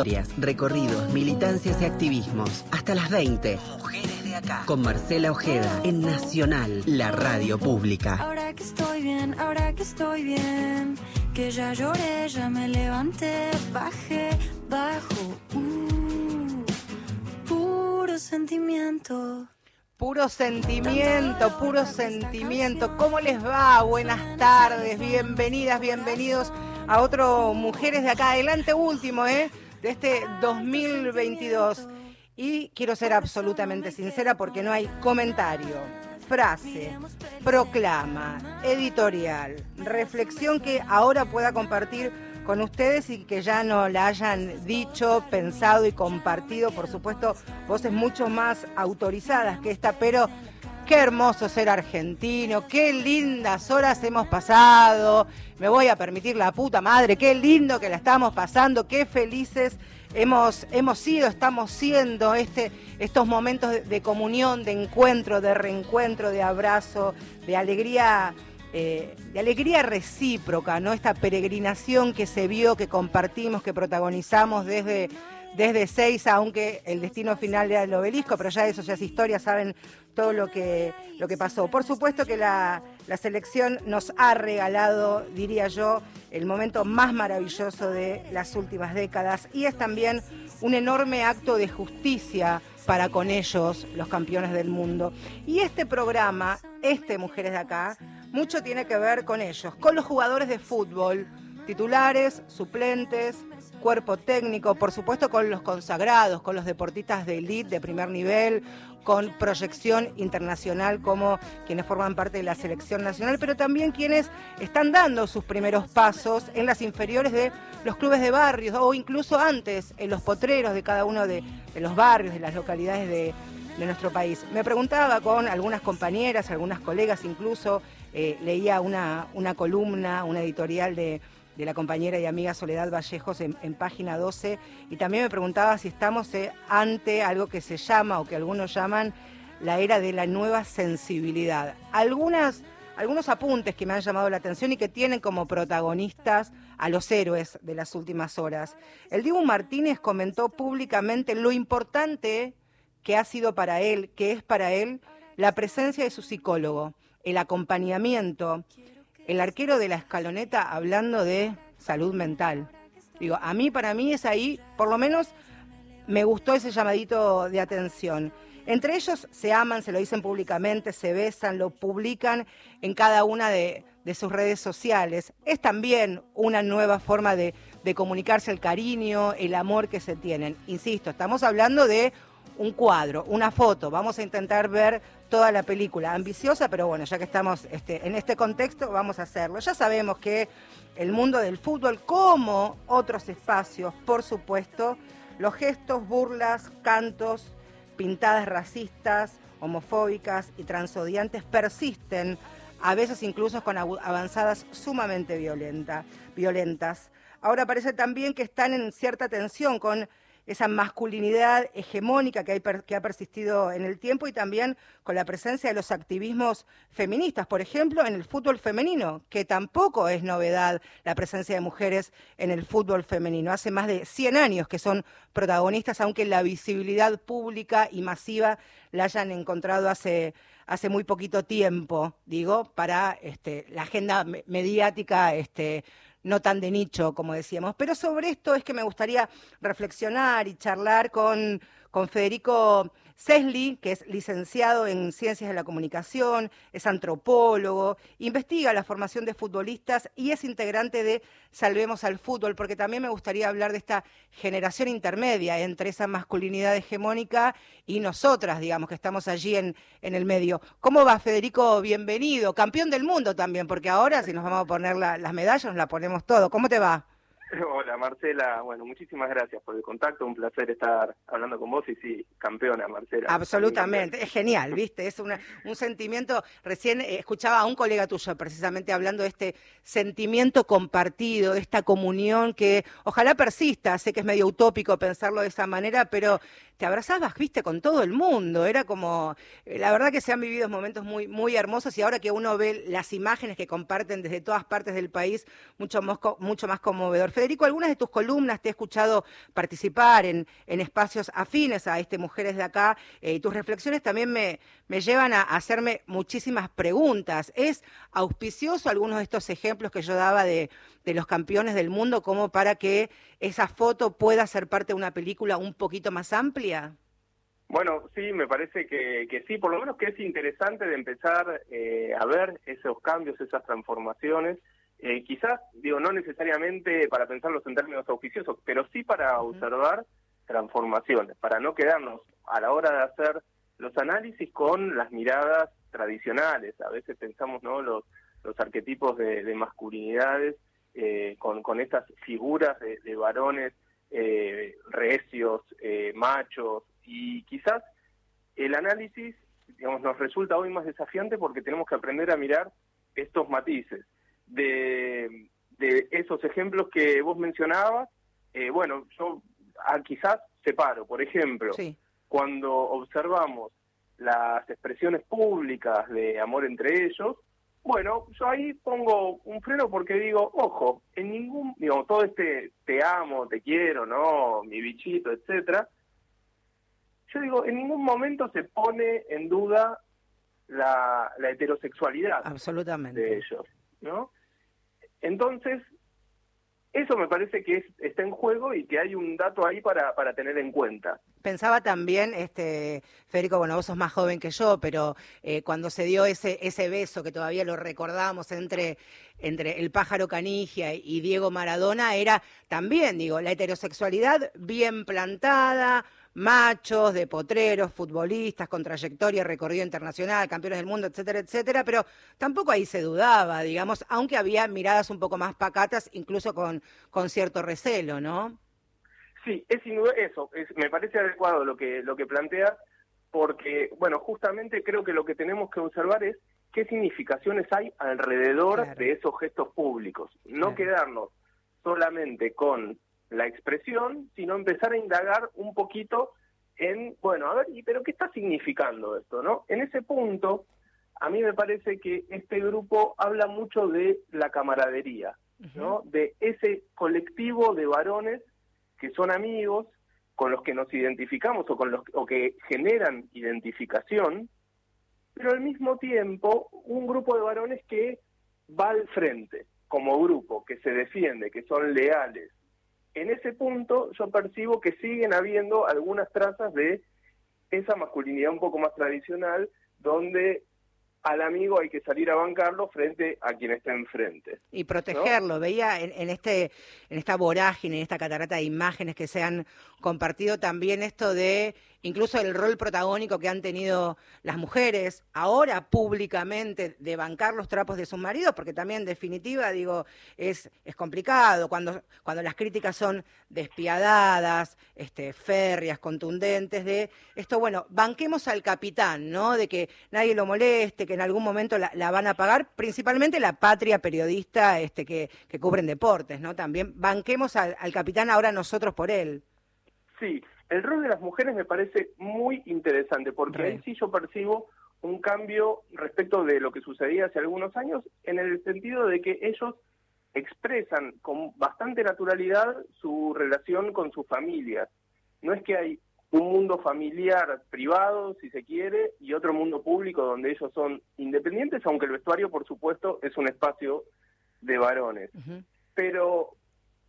Historias, recorridos, militancias y activismos. Hasta las 20. Mujeres de acá. Con Marcela Ojeda en Nacional, la radio pública. Ahora que estoy bien, ahora que estoy bien. Que ya lloré, ya me levanté, bajé, bajo. Uh, puro sentimiento. Puro sentimiento, puro sentimiento. ¿Cómo les va? Buenas tardes, bienvenidas, bienvenidos a otro Mujeres de acá. Adelante último, ¿eh? De este 2022. Y quiero ser absolutamente sincera porque no hay comentario, frase, proclama, editorial, reflexión que ahora pueda compartir con ustedes y que ya no la hayan dicho, pensado y compartido, por supuesto, voces mucho más autorizadas que esta, pero qué hermoso ser argentino, qué lindas horas hemos pasado, me voy a permitir la puta madre, qué lindo que la estamos pasando, qué felices hemos, hemos sido, estamos siendo este, estos momentos de, comunión, de encuentro, de reencuentro, de abrazo, de alegría eh, de alegría recíproca, ¿no? Esta peregrinación que se vio, que compartimos, que protagonizamos desde, desde seis, aunque el destino final era el obelisco, pero ya eso ya es historia, saben todo lo que, lo que pasó. Por supuesto que la, la selección nos ha regalado, diría yo, el momento más maravilloso de las últimas décadas y es también un enorme acto de justicia para con ellos, los campeones del mundo. Y este programa, este Mujeres de Acá, mucho tiene que ver con ellos, con los jugadores de fútbol, titulares, suplentes, cuerpo técnico, por supuesto con los consagrados, con los deportistas de elite de primer nivel, con proyección internacional como quienes forman parte de la selección nacional, pero también quienes están dando sus primeros pasos en las inferiores de los clubes de barrios o incluso antes en los potreros de cada uno de, los barrios, de las localidades de, de nuestro país. Me preguntaba con algunas compañeras, algunas colegas incluso, eh, leía una, una columna, una editorial de, de, la compañera y amiga Soledad Vallejos en, página 12 y también me preguntaba si estamos eh, ante algo que se llama o que algunos llaman la era de la nueva sensibilidad. Algunas, algunos apuntes que me han llamado la atención y que tienen como protagonistas a los héroes de las últimas horas. El Diego Martínez comentó públicamente lo importante que ha sido para él, que es para él, la presencia de su psicólogo el acompañamiento, el arquero de la escaloneta hablando de salud mental. Digo, a mí, para mí es ahí, por lo menos me gustó ese llamadito de atención. Entre ellos se aman, se lo dicen públicamente, se besan, lo publican en cada una de, sus redes sociales. Es también una nueva forma de comunicarse el cariño, el amor que se tienen. Insisto, estamos hablando de un cuadro, una foto. Vamos a intentar ver toda la película. Ambiciosa, pero bueno, ya que estamos este, en este contexto, vamos a hacerlo. Ya sabemos que el mundo del fútbol, como otros espacios, por supuesto, los gestos, burlas, cantos, pintadas racistas, homofóbicas y transodiantes persisten, a veces incluso con avanzadas sumamente violenta, violentas. Ahora parece también que están en cierta tensión con esa masculinidad hegemónica que, ha persistido en el tiempo y también con la presencia de los activismos feministas, por ejemplo, en el fútbol femenino, que tampoco es novedad la presencia de mujeres en el fútbol femenino. Hace más de 100 años que son protagonistas, aunque la visibilidad pública y masiva la hayan encontrado hace hace muy poquito tiempo, digo, para este, la agenda mediática este, no tan de nicho, como decíamos. Pero sobre esto es que me gustaría reflexionar y charlar con, con Federico Cesli, que es licenciado en Ciencias de la Comunicación, es antropólogo, investiga la formación de futbolistas y es integrante de Salvemos al Fútbol, porque también me gustaría hablar de esta generación intermedia entre esa masculinidad hegemónica y nosotras, digamos, que estamos allí en, en el medio. ¿Cómo va, Federico? Bienvenido. Campeón del mundo también, porque ahora si nos vamos a poner la, las medallas, nos la ponemos todo. ¿Cómo te va? Hola Marcela, bueno, muchísimas gracias por el contacto, un placer estar hablando con vos y sí, campeona Marcela. Absolutamente, es genial, viste, es una, un sentimiento, recién escuchaba a un colega tuyo precisamente hablando de este sentimiento compartido, de esta comunión que ojalá persista, sé que es medio utópico pensarlo de esa manera, pero te abrazabas, viste, con todo el mundo, era como, la verdad que se han vivido momentos muy, muy hermosos y ahora que uno ve las imágenes que comparten desde todas partes del país, mucho más, mucho más conmovedor. Federico, algunas de tus columnas te he escuchado participar en, espacios afines a este Mujeres de Acá eh, y tus reflexiones también me, me llevan a hacerme muchísimas preguntas. ¿Es auspicioso algunos de estos ejemplos que yo daba de, de los campeones del mundo como para que esa foto pueda ser parte de una película un poquito más amplia? Bueno, sí, me parece que, sí, por lo menos que es interesante de empezar eh, a ver esos cambios, esas transformaciones. Eh, quizás, digo, no necesariamente para pensarlos en términos auspiciosos, pero sí para observar transformaciones, para no quedarnos a la hora de hacer los análisis con las miradas tradicionales. A veces pensamos, ¿no?, los, los arquetipos de, masculinidades eh, con, con estas figuras de, de varones recios, machos, y quizás el análisis digamos, nos resulta hoy más desafiante porque tenemos que aprender a mirar estos matices. De, de esos ejemplos que vos mencionabas, eh, bueno, yo ah, quizás separo, por ejemplo, cuando observamos las expresiones públicas de amor entre ellos, bueno, yo ahí pongo un freno porque digo, ojo, en ningún, digo, todo este te amo, te quiero, ¿no? Mi bichito, etcétera, yo digo, en ningún momento se pone en duda la, heterosexualidad Absolutamente. de ellos, ¿no? Entonces, eso me parece que está en juego y que hay un dato ahí para, para tener en cuenta. Pensaba también, este, Federico, bueno, vos sos más joven que yo, pero eh, cuando se dio ese, ese beso que todavía lo recordamos entre, entre el pájaro Canigia y Diego Maradona, era también, digo, la heterosexualidad bien plantada, machos, de potreros, futbolistas con trayectoria, recorrido internacional, campeones del mundo, etcétera, etcétera, pero tampoco ahí se dudaba, digamos, aunque había miradas un poco más pacatas, incluso con, con cierto recelo, ¿no? Sí, es sin duda eso, me parece adecuado lo que, lo que planteas, porque, bueno, justamente creo que lo que tenemos que observar es qué significaciones hay alrededor de esos gestos públicos, no quedarnos solamente con la expresión, sino empezar a indagar un poquito en, bueno, a ver, pero qué está significando esto, no? En ese punto, a mí me parece que este grupo habla mucho de la camaradería, ¿no? De ese colectivo de varones que son amigos, con los que nos identificamos o con los o que generan identificación, pero al mismo tiempo un grupo de varones que va al frente como grupo, que se defiende, que son leales, en ese punto yo percibo que siguen habiendo algunas trazas de esa masculinidad un poco más tradicional, donde al amigo hay que salir a bancarlo frente a quien está enfrente. Y protegerlo. Veía en, este, en esta vorágine, en esta catarata de imágenes que se han compartido también esto de incluso el rol protagónico que han tenido las mujeres, ahora públicamente, de bancar los trapos de sus maridos, porque también en definitiva, digo, es, es complicado cuando, cuando las críticas son despiadadas, este, férreas, contundentes, de esto, bueno, banquemos al capitán, ¿no? De que nadie lo moleste, que en algún momento la, van a pagar, principalmente la patria periodista este, que, que cubren deportes, ¿no? También banquemos al, al capitán ahora nosotros por él. Sí, el rol de las mujeres me parece muy interesante, porque ahí sí yo percibo un cambio respecto de lo que sucedía hace algunos años, en el sentido de que ellos expresan con bastante naturalidad su relación con sus familias. No es que hay un mundo familiar privado, si se quiere, y otro mundo público donde ellos son independientes, aunque el vestuario, por supuesto, es un espacio de varones. Pero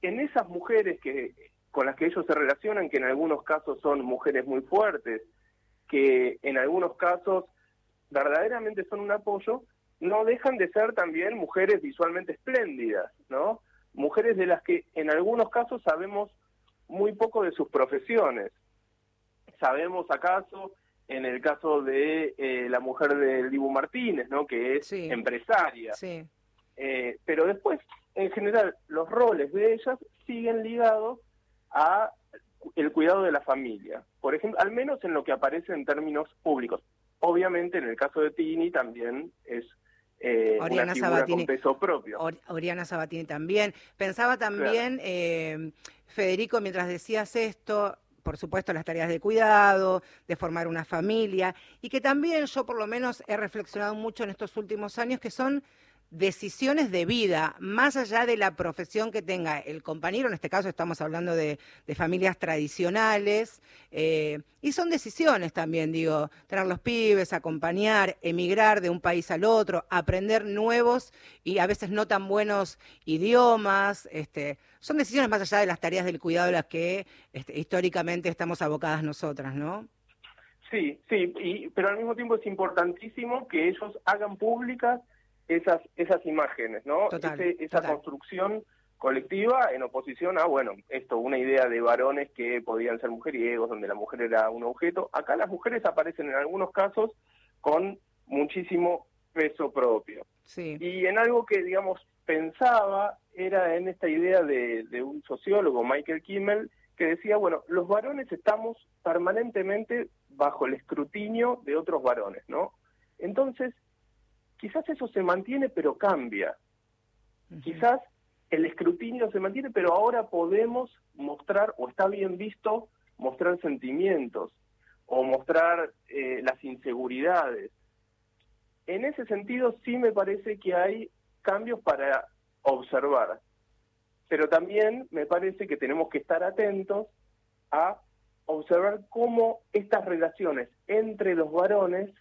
en esas mujeres que con las que ellos se relacionan, que en algunos casos son mujeres muy fuertes, que en algunos casos verdaderamente son un apoyo, no dejan de ser también mujeres visualmente espléndidas, ¿no? Mujeres de las que en algunos casos sabemos muy poco de sus profesiones. Sabemos acaso, en el caso de eh, la mujer de Dibu Martínez, ¿no? Que es empresaria. Sí. Eh, pero después, en general, los roles de ellas siguen ligados a el cuidado de la familia, por ejemplo, al menos en lo que aparece en términos públicos. Obviamente, en el caso de Tini también es eh, una figura con peso propio. Oriana Sabatini también. Pensaba también, eh, Federico, mientras decías esto, por supuesto, las tareas de cuidado, de formar una familia, y que también yo por lo menos he reflexionado mucho en estos últimos años, que son decisiones de vida, más allá de la profesión que tenga el compañero, en este caso estamos hablando de, familias tradicionales, eh, y son decisiones también, digo, tener los pibes, acompañar, emigrar de un país al otro, aprender nuevos y a veces no tan buenos idiomas, este, son decisiones más allá de las tareas del cuidado de las que este, históricamente estamos abocadas nosotras, ¿no? Sí, sí, y, pero al mismo tiempo es importantísimo que ellos hagan públicas esas esas imágenes, ¿no? esa construcción colectiva en oposición a, bueno, esto, una idea de varones que podían ser mujeriegos, donde la mujer era un objeto. Acá las mujeres aparecen en algunos casos con muchísimo peso propio. Sí. Y en algo que, digamos, pensaba era en esta idea de, de un sociólogo, Michael Kimmel, que decía, bueno, los varones estamos permanentemente bajo el escrutinio de otros varones, ¿no? Entonces, quizás eso se mantiene pero cambia. Quizás el escrutinio se mantiene, pero ahora podemos mostrar, o está bien visto, mostrar sentimientos o mostrar eh, las inseguridades. En ese sentido sí me parece que hay cambios para observar, pero también me parece que tenemos que estar atentos a observar cómo estas relaciones entre los varones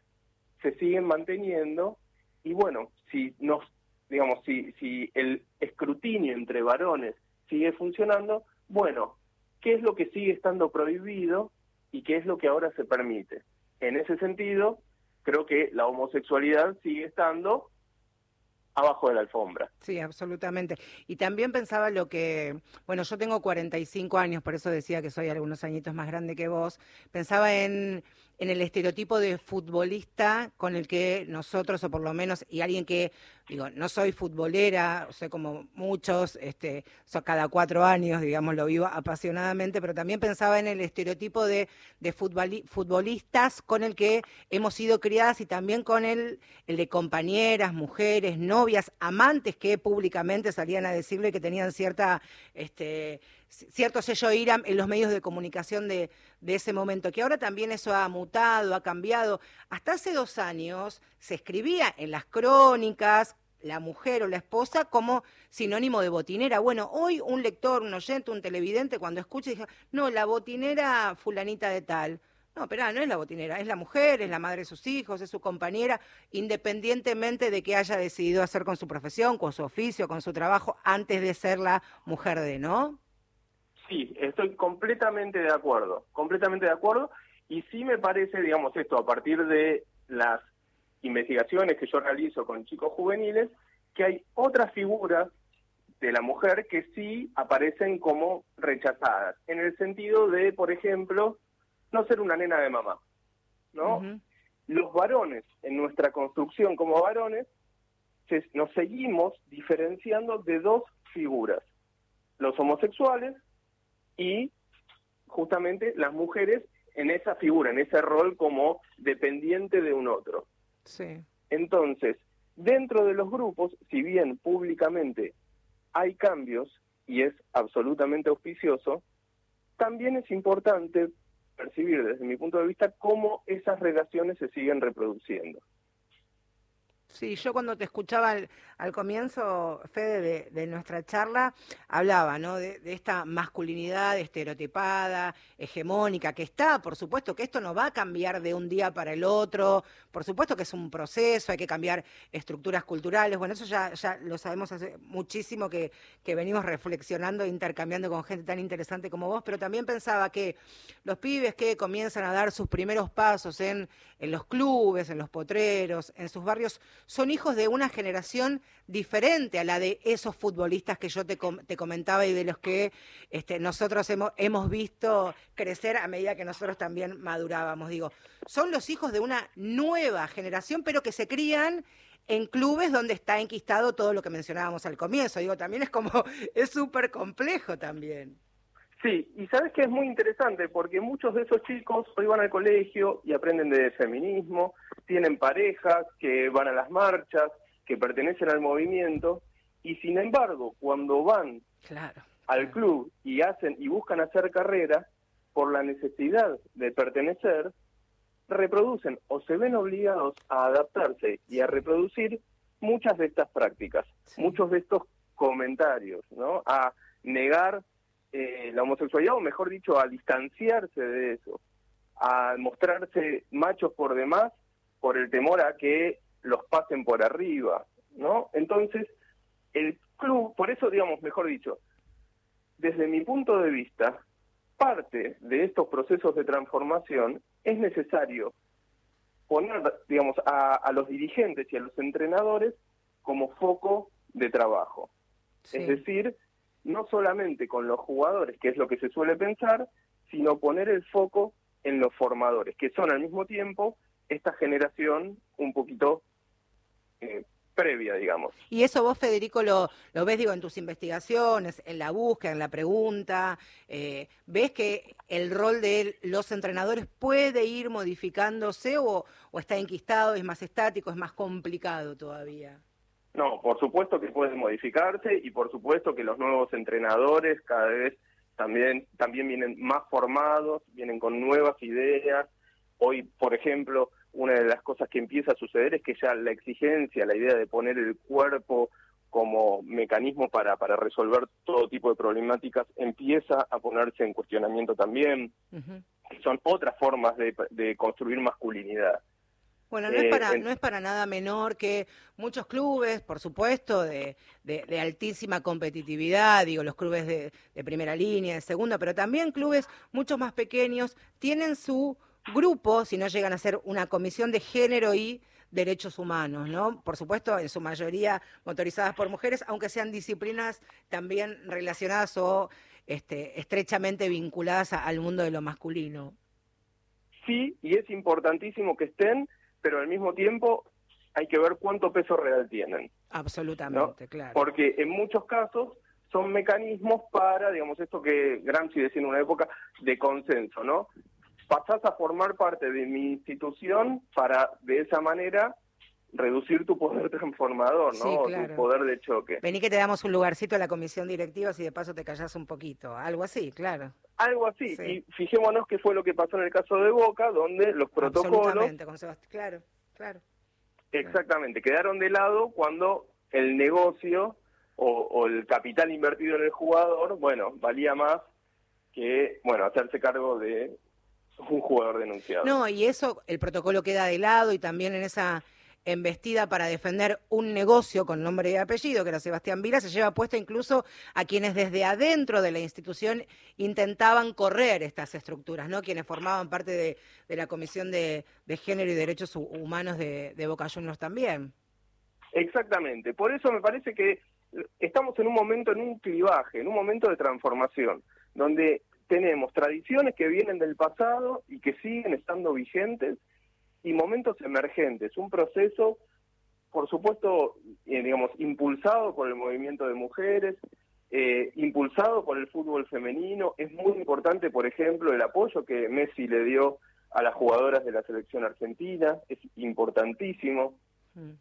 se siguen manteniendo y bueno, si nos, digamos, si, si el escrutinio entre varones sigue funcionando, bueno, ¿qué es lo que sigue estando prohibido y qué es lo que ahora se permite? En ese sentido, creo que la homosexualidad sigue estando abajo de la alfombra. Sí, absolutamente. Y también pensaba lo que, bueno, yo tengo 45 años, por eso decía que soy algunos añitos más grande que vos, pensaba en en el estereotipo de futbolista con el que nosotros, o por lo menos, y alguien que, digo, no soy futbolera, sea, como muchos, este, cada cuatro años, digamos, lo vivo apasionadamente, pero también pensaba en el estereotipo de, de futbolistas con el que hemos sido criadas y también con el, el de compañeras, mujeres, amantes que públicamente salían a decirle que tenían cierta, este, cierto sello IRAM en los medios de comunicación de, de, ese momento, que ahora también eso ha mutado, ha cambiado. Hasta hace dos años se escribía en las crónicas la mujer o la esposa como sinónimo de botinera. Bueno, hoy un lector, un oyente, un televidente, cuando escucha, dice, no, la botinera fulanita de tal. No, pero no es la botinera, es la mujer, es la madre de sus hijos, es su compañera, independientemente de qué haya decidido hacer con su profesión, con su oficio, con su trabajo, antes de ser la mujer de, ¿no? Sí, estoy completamente de acuerdo, completamente de acuerdo. Y sí me parece, digamos, esto, a partir de las investigaciones que yo realizo con chicos juveniles, que hay otras figuras de la mujer que sí aparecen como rechazadas, en el sentido de, por ejemplo, no ser una nena de mamá, ¿no? Los varones, en nuestra construcción como varones, nos seguimos diferenciando de dos figuras, los homosexuales y justamente las mujeres en esa figura, en ese rol como dependiente de un otro. Sí. Entonces, dentro de los grupos, si bien públicamente hay cambios y es absolutamente auspicioso, también es importante percibir desde mi punto de vista cómo esas relaciones se siguen reproduciendo. Sí, yo cuando te escuchaba al, comienzo, Fede, de, nuestra charla, hablaba ¿no? De, esta masculinidad estereotipada, hegemónica, que está, por supuesto que esto no va a cambiar de un día para el otro, por supuesto que es un proceso, hay que cambiar estructuras culturales, bueno, eso ya, lo sabemos hace muchísimo que, venimos reflexionando e intercambiando con gente tan interesante como vos, pero también pensaba que los pibes que comienzan a dar sus primeros pasos en los clubes, en los potreros, en sus barrios, son hijos de una generación diferente a la de esos futbolistas que yo te, comentaba y de los que este, nosotros hemos, hemos visto crecer a medida que nosotros también madurábamos. Digo, son los hijos de una nueva generación, pero que se crían en clubes donde está enquistado todo lo que mencionábamos al comienzo. Digo, también es como, es súper complejo también. Sí, y sabes que es muy interesante porque muchos de esos chicos hoy van al colegio y aprenden de feminismo, tienen parejas que van a las marchas, que pertenecen al movimiento, y sin embargo, cuando van al club y hacen y buscan hacer carrera, por la necesidad de pertenecer, reproducen o se ven obligados a adaptarse y a reproducir muchas de estas prácticas, muchos de estos comentarios, ¿no? A negar eh, la homosexualidad, o mejor dicho, a distanciarse de eso, a mostrarse machos por demás por el temor a que los pasen por arriba, ¿no? Entonces, el club, por eso, digamos, mejor dicho, desde mi punto de vista, parte de estos procesos de transformación es necesario poner, digamos, a, los dirigentes y a los entrenadores como foco de trabajo. Es decir, no solamente con los jugadores, que es lo que se suele pensar, sino poner el foco en los formadores, que son al mismo tiempo esta generación un poquito eh, previa, digamos. Y eso vos, Federico, lo, lo ves, digo, en tus investigaciones, en la búsqueda, en la pregunta, eh, ¿ves que el rol de los entrenadores puede ir modificándose o, o está enquistado, es más estático, es más complicado todavía? No, por supuesto que puede modificarse y por supuesto que los nuevos entrenadores cada vez también, también vienen más formados, vienen con nuevas ideas. Hoy, por ejemplo, una de las cosas que empieza a suceder es que ya la exigencia, la idea de poner el cuerpo como mecanismo para, para resolver todo tipo de problemáticas empieza a ponerse en cuestionamiento también, son otras formas de, de construir masculinidad. Bueno, no, es para, eh, no es para nada menor que muchos clubes, por supuesto, de, de, altísima competitividad, digo, los clubes de, de, primera línea, de segunda, pero también clubes mucho más pequeños, tienen su grupo, si no llegan a ser una comisión de género y derechos humanos, ¿no? Por supuesto, en su mayoría motorizadas por mujeres, aunque sean disciplinas también relacionadas o este, estrechamente vinculadas al mundo de lo masculino. Sí, y es importantísimo que estén, pero al mismo tiempo hay que ver cuánto peso real tienen. Absolutamente, claro. Porque en muchos casos son mecanismos para, digamos, esto que Gramsci decía en una época de consenso, ¿no? pasás a formar parte de mi institución para de esa manera reducir tu poder transformador, ¿no? Tu poder de choque. Vení que te damos un lugarcito en la comisión directiva si de paso te callas un poquito. Algo así, claro. Algo así. Y fijémonos qué fue lo que pasó en el caso de Boca, donde los protocolos... Absolutamente, con Claro, claro. Exactamente. Quedaron de lado cuando el negocio o, o el capital invertido en el jugador, bueno, valía más que, bueno, hacerse cargo de un jugador denunciado. No, y eso, el protocolo queda de lado y también en esa embestida para defender un negocio con nombre y apellido, que era Sebastián Vila, se lleva puesta incluso a quienes desde adentro de la institución intentaban correr estas estructuras, ¿no? Quienes formaban parte de, la Comisión de, Género y Derechos Humanos de, de Boca Juniors también. Exactamente, por eso me parece que estamos en un momento, en un clivaje, en un momento de transformación, donde tenemos tradiciones que vienen del pasado y que siguen estando vigentes y momentos emergentes, un proceso, por supuesto, eh, digamos, impulsado por el movimiento de mujeres, eh, impulsado por el fútbol femenino. Es muy importante, por ejemplo, el apoyo que Messi le dio a las jugadoras de la selección argentina, es importantísimo. Mm.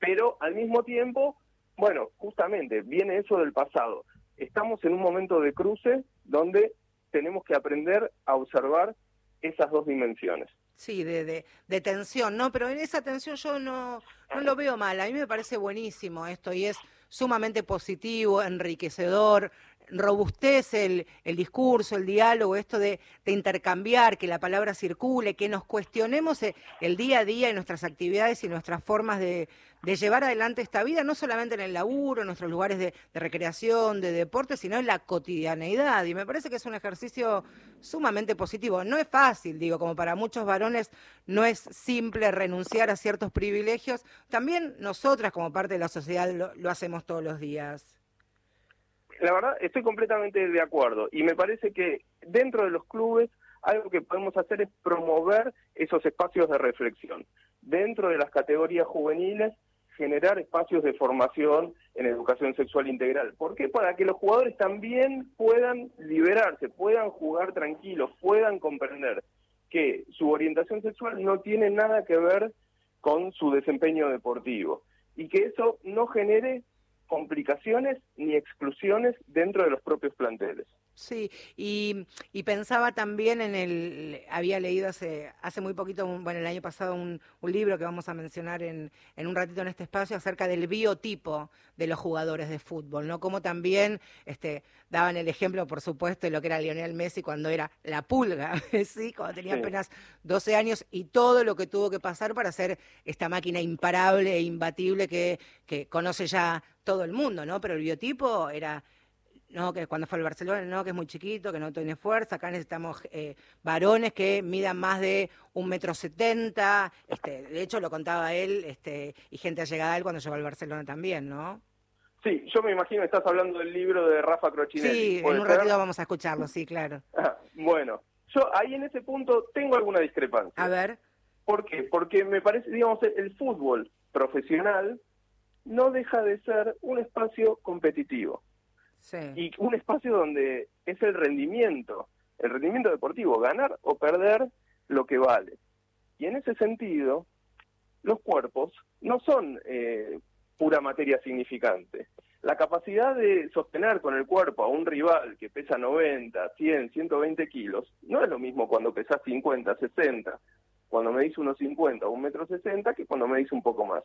Pero al mismo tiempo, bueno, justamente viene eso del pasado. Estamos en un momento de cruce donde tenemos que aprender a observar esas dos dimensiones. Sí, de, de, tensión, ¿no? Pero en esa tensión yo no, no lo veo mal. A mí me parece buenísimo esto y es sumamente positivo, enriquecedor, robustece el, el discurso, el diálogo, esto de, de, intercambiar, que la palabra circule, que nos cuestionemos eh, el día a día en nuestras actividades y nuestras formas de, de llevar adelante esta vida, no solamente en el laburo, en nuestros lugares de, recreación, de deporte, sino en la cotidianeidad. Y me parece que es un ejercicio sumamente positivo. No es fácil, digo, como para muchos varones no es simple renunciar a ciertos privilegios. También nosotras, como parte de la sociedad, lo, hacemos todos los días. La verdad, estoy completamente de acuerdo. Y me parece que dentro de los clubes algo que podemos hacer es promover esos espacios de reflexión. Dentro de las categorías juveniles, generar espacios de formación en educación sexual integral. ¿Por qué? Para que los jugadores también puedan liberarse, puedan jugar tranquilos, puedan comprender que su orientación sexual no tiene nada que ver con su desempeño deportivo y que eso no genere complicaciones ni exclusiones dentro de los propios planteles. Sí, y, pensaba también en el, había leído hace, hace muy poquito, bueno, el año pasado, un, libro que vamos a mencionar en, en, un ratito en este espacio acerca del biotipo de los jugadores de fútbol, ¿no? Como también este, daban el ejemplo, por supuesto, de lo que era Lionel Messi cuando era la pulga, ¿sí? Cuando tenía apenas 12 años y todo lo que tuvo que pasar para ser esta máquina imparable e imbatible que, que conoce ya todo el mundo, ¿no? Pero el biotipo era no, que cuando fue al Barcelona, no, que es muy chiquito, que no tiene fuerza, acá necesitamos eh, varones que midan más de un metro setenta, este, de hecho lo contaba él, este, y gente allegada a él cuando llegó al Barcelona también, ¿no? Sí, yo me imagino que estás hablando del libro de Rafa Crochinelli. Sí, en un ratito vamos a escucharlo, sí, claro. Ah, bueno, yo ahí en ese punto tengo alguna discrepancia. A ver. ¿Por qué? Porque me parece, digamos, el fútbol profesional no deja de ser un espacio competitivo. Y un espacio donde es el rendimiento, el rendimiento deportivo, ganar o perder lo que vale. Y en ese sentido, los cuerpos no son eh, pura materia significante. La capacidad de sostener con el cuerpo a un rival que pesa 90, 100, 120 kilos, no es lo mismo cuando pesas 50, 60, cuando me dice unos 50 o un metro 60, que cuando me dice un poco más.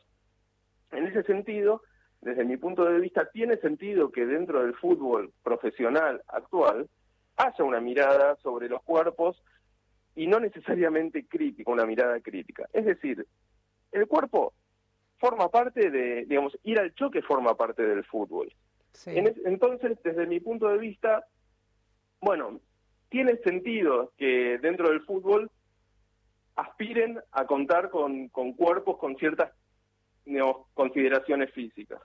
En ese sentido, desde mi punto de vista, tiene sentido que dentro del fútbol profesional actual haya una mirada sobre los cuerpos y no necesariamente crítica, una mirada crítica. Es decir, el cuerpo forma parte de, digamos, ir al choque forma parte del fútbol. entonces, desde mi punto de vista, bueno, tiene sentido que dentro del fútbol aspiren a contar con, con cuerpos con ciertas consideraciones físicas.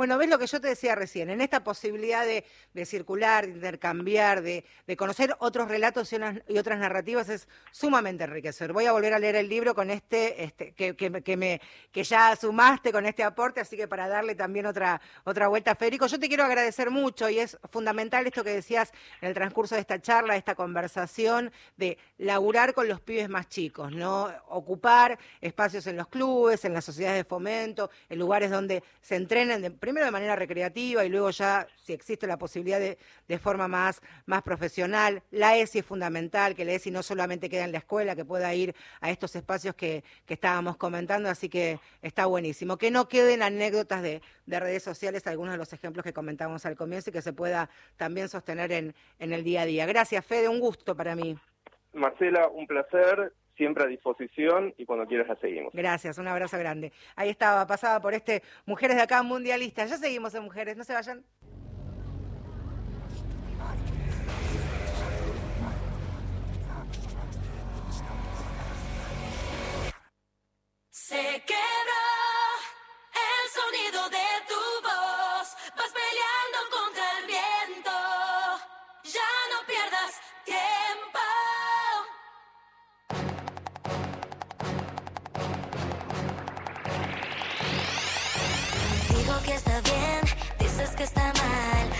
Bueno, ves lo que yo te decía recién, en esta posibilidad de, circular, de intercambiar, de, conocer otros relatos y, otras narrativas es sumamente enriquecedor. Voy a volver a leer el libro con este, este que, que, me, que ya sumaste con este aporte, así que para darle también otra, otra vuelta, Federico, yo te quiero agradecer mucho y es fundamental esto que decías en el transcurso de esta charla, de esta conversación, de laburar con los pibes más chicos, ¿no? Ocupar espacios en los clubes, en las sociedades de fomento, en lugares donde se entrenen de, primero de manera recreativa y luego ya, si existe la posibilidad de, de forma más, más profesional. La ESI es fundamental, que la ESI no solamente queda en la escuela, que pueda ir a estos espacios que, que estábamos comentando, así que está buenísimo. Que no queden anécdotas de, de redes sociales, algunos de los ejemplos que comentábamos al comienzo y que se pueda también sostener en, en el día a día. Gracias, Fede, un gusto para mí. Marcela, un placer siempre a disposición y cuando quieras la seguimos. Gracias, un abrazo grande. Ahí estaba, pasaba por este Mujeres de Acá Mundialistas. Ya seguimos en Mujeres, no se vayan. Se quebró el sonido de tu bien, dices que está mal.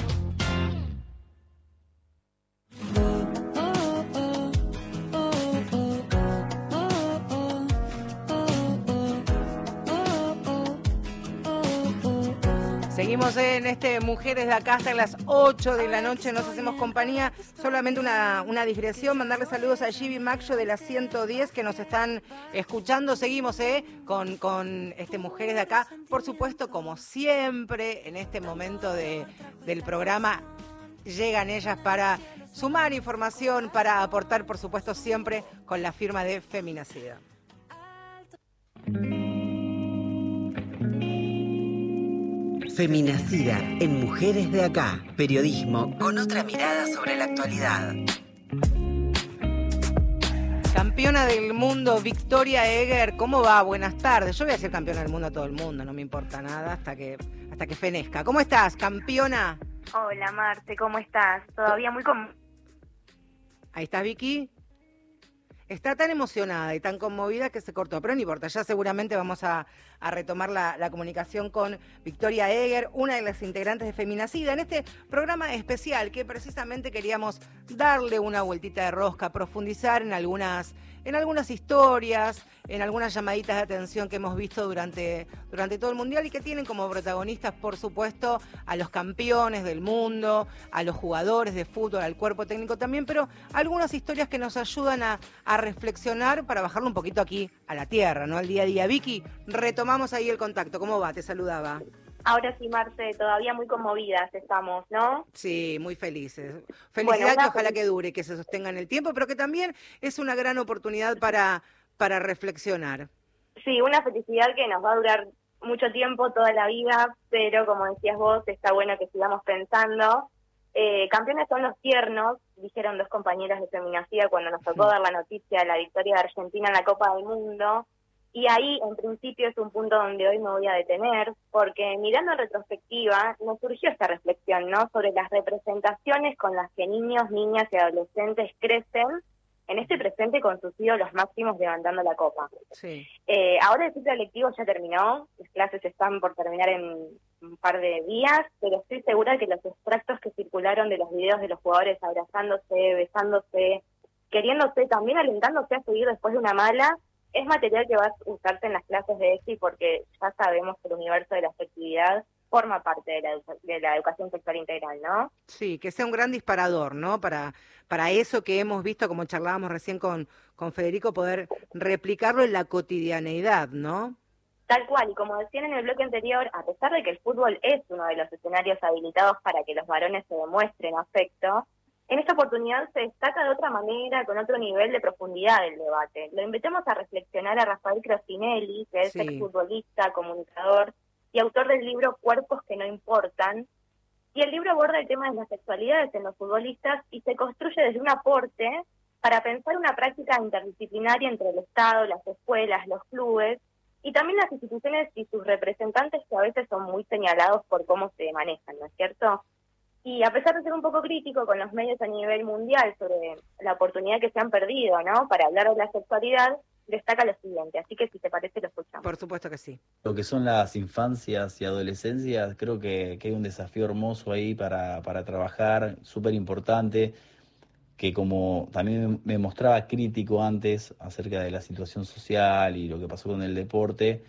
Seguimos en este Mujeres de acá hasta las 8 de la noche, nos hacemos compañía. Solamente una, una digresión, mandarle saludos a Gibi Macho de las 110 que nos están escuchando. Seguimos eh, con, con este Mujeres de acá. Por supuesto, como siempre, en este momento de, del programa, llegan ellas para sumar información, para aportar, por supuesto, siempre con la firma de Feminacida. Feminacida en Mujeres de Acá. Periodismo con otra mirada sobre la actualidad. Campeona del mundo, Victoria Eger, ¿cómo va? Buenas tardes. Yo voy a ser campeona del mundo a todo el mundo, no me importa nada hasta que hasta que fenezca. ¿Cómo estás, campeona? Hola, Marte, ¿cómo estás? Todavía muy com Ahí está Vicky. Está tan emocionada y tan conmovida que se cortó, pero no importa, ya seguramente vamos a, retomar la, la, comunicación con Victoria Eger, una de las integrantes de Feminacida, en este programa especial que precisamente queríamos darle una vueltita de rosca, profundizar en algunas, en algunas historias, en algunas llamaditas de atención que hemos visto durante, durante todo el Mundial y que tienen como protagonistas, por supuesto, a los campeones del mundo, a los jugadores de fútbol, al cuerpo técnico también, pero algunas historias que nos ayudan a, reflexionar para bajarlo un poquito aquí a la tierra, ¿no? Al día a día. Vicky, retomamos ahí el contacto. ¿Cómo va? Te saludaba. Ahora sí, Marce, todavía muy conmovidas estamos, ¿no? Sí, muy felices. Felicidad bueno, que ojalá que dure, que se sostenga en el tiempo, pero que también es una gran oportunidad para, para reflexionar. Sí, una felicidad que nos va a durar mucho tiempo, toda la vida, pero como decías vos, está bueno que sigamos pensando. Eh, campeones son los tiernos, dijeron dos compañeras de Feminacida cuando nos tocó dar la noticia de la victoria de Argentina en la Copa del Mundo. Y ahí, en principio, es un punto donde hoy me voy a detener, porque mirando en retrospectiva, nos surgió esta reflexión, ¿no? Sobre las representaciones con las que niños, niñas y adolescentes crecen en este presente con sus ídolos máximos levantando la copa. Sí. Eh, ahora el ciclo lectivo ya terminó, las clases están por terminar en un par de días, pero estoy segura que los extractos que circularon de los videos de los jugadores abrazándose, besándose, queriéndose, también alentándose a seguir después de una mala, es material que va a usarse en las clases de ESI porque ya sabemos que el universo de la afectividad forma parte de la, de la educación sexual integral, ¿no? Sí, que sea un gran disparador, ¿no? Para, para eso que hemos visto, como charlábamos recién con, con Federico, poder replicarlo en la cotidianeidad, ¿no? Tal cual, y como decían en el bloque anterior, a pesar de que el fútbol es uno de los escenarios habilitados para que los varones se demuestren afecto, en esta oportunidad se destaca de otra manera, con otro nivel de profundidad del debate. Lo invitamos a reflexionar a Rafael Crossinelli, que es sí. exfutbolista, comunicador y autor del libro Cuerpos que no importan. Y el libro aborda el tema de las sexualidades en los futbolistas y se construye desde un aporte para pensar una práctica interdisciplinaria entre el Estado, las escuelas, los clubes y también las instituciones y sus representantes que a veces son muy señalados por cómo se manejan, ¿no es cierto? Y a pesar de ser un poco crítico con los medios a nivel mundial sobre la oportunidad que se han perdido, ¿no? Para hablar de la sexualidad, destaca lo siguiente. Así que si te parece, lo escuchamos. Por supuesto que sí. Lo que son las infancias y adolescencias, creo que, que hay un desafío hermoso ahí para, para trabajar, súper importante, que como también me mostraba crítico antes acerca de la situación social y lo que pasó con el deporte,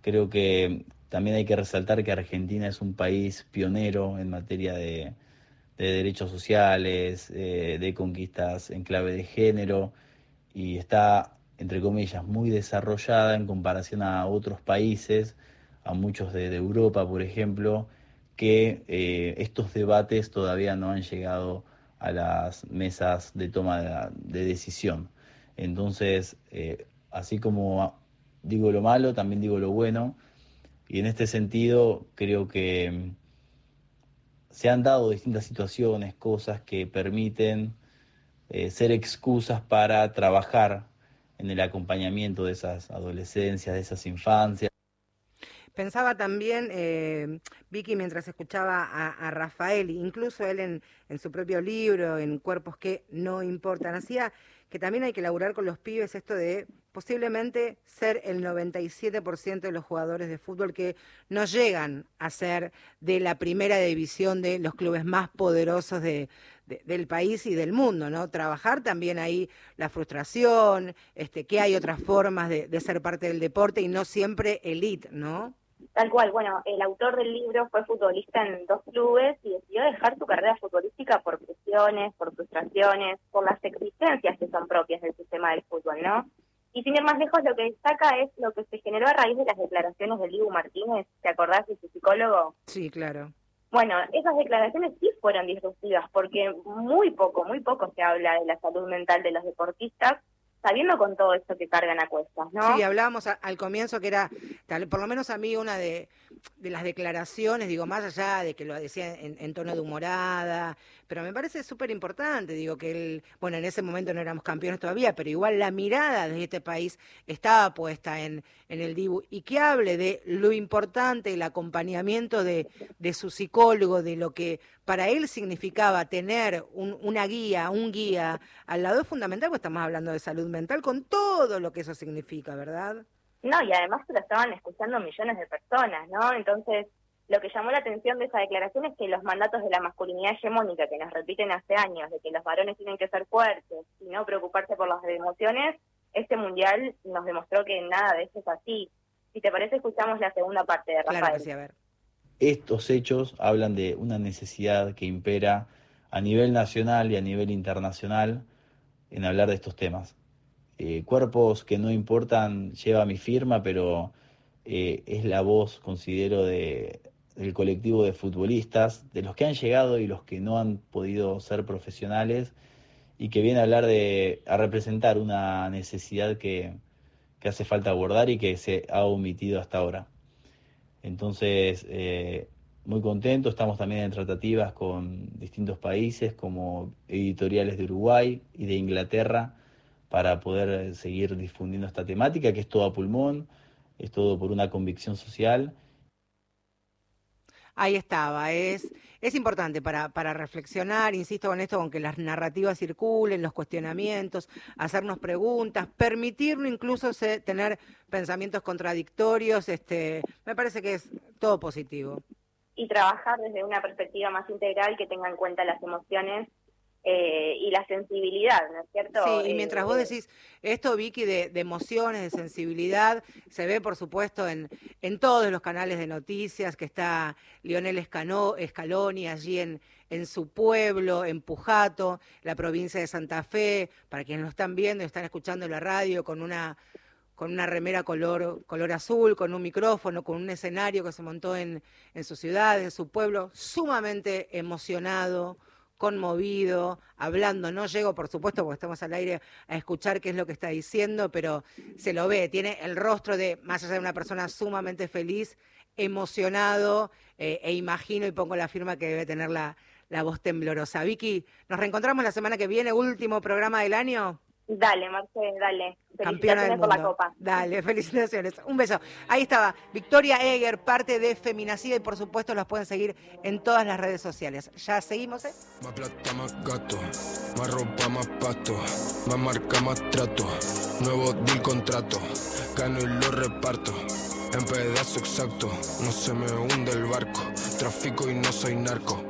creo que también hay que resaltar que Argentina es un país pionero en materia de, de derechos sociales, eh, de conquistas en clave de género y está, entre comillas, muy desarrollada en comparación a otros países, a muchos de, Europa, por ejemplo, que eh, estos debates todavía no han llegado a las mesas de toma de, de decisión. Entonces, eh, así como digo lo malo, también digo lo bueno. Y en este sentido creo que se han dado distintas situaciones, cosas que permiten eh, ser excusas para trabajar en el acompañamiento de esas adolescencias, de esas infancias. Pensaba también, eh, Vicky, mientras escuchaba a, Rafael, incluso él en, en, su propio libro, en Cuerpos que no importan, hacía que también hay que laburar con los pibes esto de posiblemente ser el 97% de los jugadores de fútbol que no llegan a ser de la primera división de los clubes más poderosos de, del país y del mundo, ¿no? Trabajar también ahí la frustración, este, que hay otras formas de, de ser parte del deporte y no siempre elite, ¿no? Tal cual, bueno, el autor del libro fue futbolista en dos clubes y decidió dejar su carrera futbolística por presiones, por frustraciones, por las exigencias que son propias del sistema del fútbol, ¿no? Y sin ir más lejos, lo que destaca es lo que se generó a raíz de las declaraciones de Diego Martínez, ¿te acordás de su psicólogo? Sí, claro. Bueno, esas declaraciones sí fueron disruptivas porque muy poco, muy poco se habla de la salud mental de los deportistas sabiendo con todo esto que cargan a cuestas, ¿no? Sí, hablábamos al comienzo que era, tal, por lo menos a mí, una de, de las declaraciones, digo, más allá de que lo decía en, tono de humorada, pero me parece súper importante, digo, que él, bueno, en ese momento no éramos campeones todavía, pero igual la mirada de este país estaba puesta en, en el Dibu, y que hable de lo importante, el acompañamiento de, de su psicólogo, de lo que para él significaba tener un, una guía, un guía al lado es fundamental, porque estamos hablando de salud mental con todo lo que eso significa, ¿verdad? No, y además lo estaban escuchando millones de personas, ¿no? Entonces, lo que llamó la atención de esa declaración es que los mandatos de la masculinidad hegemónica que nos repiten hace años, de que los varones tienen que ser fuertes y no preocuparse por las emociones, este mundial nos demostró que nada de eso es así. Si te parece, escuchamos la segunda parte de Rafael. Claro sí, a ver. Estos hechos hablan de una necesidad que impera a nivel nacional y a nivel internacional en hablar de estos temas. Eh, cuerpos que no importan lleva mi firma, pero eh, es la voz, considero, de, del colectivo de futbolistas, de los que han llegado y los que no han podido ser profesionales, y que viene a hablar de, a representar una necesidad que, que hace falta abordar y que se ha omitido hasta ahora. Entonces, eh, muy contento, estamos también en tratativas con distintos países como editoriales de Uruguay y de Inglaterra para poder seguir difundiendo esta temática, que es todo a pulmón, es todo por una convicción social. Ahí estaba, es, es importante para, para reflexionar, insisto con esto, con que las narrativas circulen, los cuestionamientos, hacernos preguntas, permitirnos incluso tener pensamientos contradictorios, este, me parece que es todo positivo. Y trabajar desde una perspectiva más integral que tenga en cuenta las emociones eh, y la sensibilidad, ¿no es cierto? Sí, y mientras vos eh, decís esto, Vicky, de, emociones, de sensibilidad, se ve, por supuesto, en, en todos los canales de noticias, que está Lionel Escano, Scaloni allí en, en su pueblo, en Pujato, la provincia de Santa Fe, para quienes lo están viendo y están escuchando la radio con una con una remera color, color azul, con un micrófono, con un escenario que se montó en, en su ciudad, en su pueblo, sumamente emocionado, conmovido, hablando. No llego, por supuesto, porque estamos al aire a escuchar qué es lo que está diciendo, pero se lo ve, tiene el rostro de, más allá de una persona sumamente feliz, emocionado, eh, e imagino y pongo la firma que debe tener la, la voz temblorosa. Vicky, nos reencontramos la semana que viene, último programa del año. Dale, Marcel, dale. Felicitaciones por la copa. Dale, felicitaciones. Un beso. Ahí estaba, Victoria Eger, parte de Feminacida y por supuesto los pueden seguir en todas las redes sociales. Ya seguimos, ¿eh? Más plata, más gato, más ropa, más pasto, más marca, más trato, nuevo deal contrato, gano y lo reparto. En pedazo exacto, no se me hunde el barco. Trafico y no soy narco.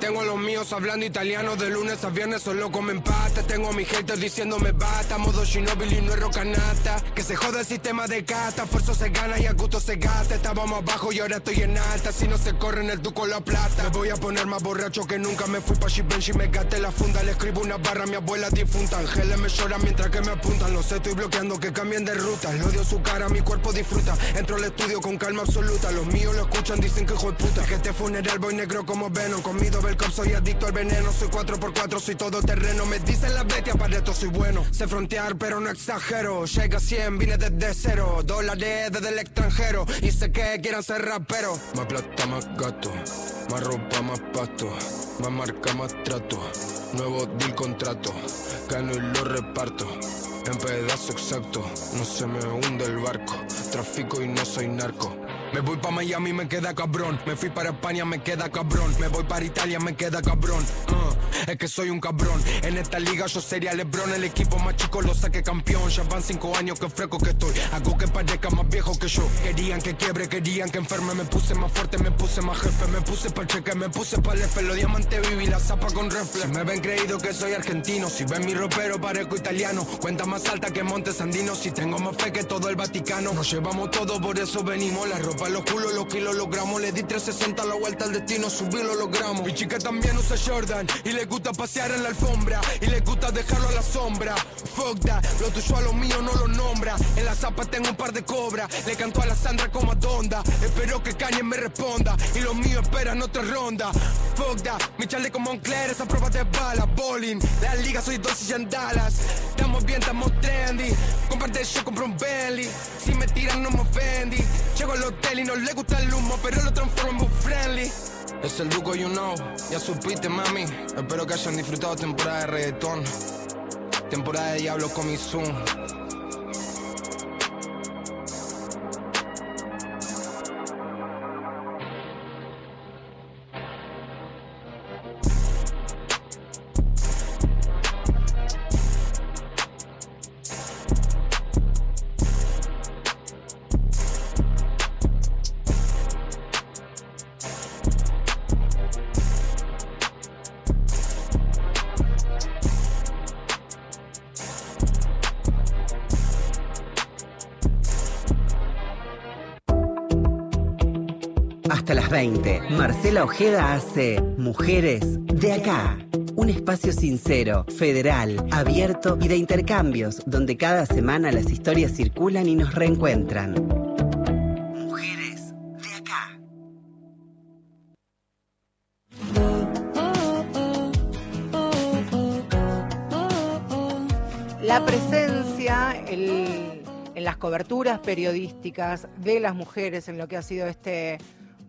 Tengo a los míos hablando italiano de lunes a viernes, solo comen pata. Tengo a mi gente diciéndome bata. Modo Shinobi y no es rocanata. Que se joda el sistema de cata. Esfuerzo se gana y a gusto se gasta. Estábamos abajo y ahora estoy en alta. Si no se corre en el duco la plata. Me voy a poner más borracho que nunca. Me fui pa' Givenchy, me gasté la funda. Le escribo una barra a mi abuela difunta. Ángeles me lloran mientras que me apuntan. Lo sé, estoy bloqueando que cambien de ruta. Lo odio su cara, mi cuerpo disfruta. Entro le estudio con calma absoluta. Los míos lo escuchan, dicen que hijo de puta. Que funeral voy negro como Venom. Comido cop, soy adicto al veneno. Soy 4x4, soy todo terreno. Me dicen las bestias, para esto soy bueno. Sé frontear, pero no exagero. Llega a 100, vine desde cero. Dólares desde el extranjero. Y sé que quieran ser rapero. Más plata, más gato. Más ropa, más pasto. Más marca, más trato. Nuevo deal contrato. Gano y lo reparto en pedazo exacto. No se me hunde el barco. Trafico y no soy narco. Me voy pa' Miami, me queda cabrón. Me fui para España, me queda cabrón. Me voy para Italia, me queda cabrón. Uh, es que soy un cabrón. En esta liga yo sería Lebron. El equipo más chico lo saqué campeón. Ya van cinco años que fresco que estoy. Hago que parezca más viejo que yo. Querían que quiebre, querían que enferme. Me puse más fuerte, me puse más jefe. Me puse pa' cheque, me puse pa' F. Los diamantes viví la zapa con reflex. Si me ven creído que soy argentino. Si ven mi ropero, parezco italiano. Cuenta más alta que Montes Andinos. Si tengo más fe que todo el Vaticano. Nos llevamos todo, por eso venimos. La ropa, los culos, los kilos, los gramos. Le di 360 la vuelta al destino, subí lo logramos. Mi chica también usa Jordan y le gusta pasear en la alfombra. Y le gusta dejarlo a la sombra. Fuck that, lo tuyo a lo mío no lo nombra. En la zapa tengo un par de cobras. Le canto a la Sandra como a Donda. Espero que Kanye me responda. Y los míos esperan otra ronda. Fuck that, mi chale como Moncler, esa prueba de bala. Bowling, la liga soy dos y Dallas. Estamos bien, estamos trendy. Comparte yo, compro un Bentley. Si me tiran, no me ofendí. Llego al hotel y no le gusta el humo, pero lo transformo en friendly. Es el Duco, you know, ya supiste, mami. Espero que hayan disfrutado temporada de reggaetón. Temporada de Diablo con mi Zoom. Marcela Ojeda hace Mujeres de acá. Un espacio sincero, federal, abierto y de intercambios, donde cada semana las historias circulan y nos reencuentran. Mujeres de acá. La presencia en las coberturas periodísticas de las mujeres en lo que ha sido este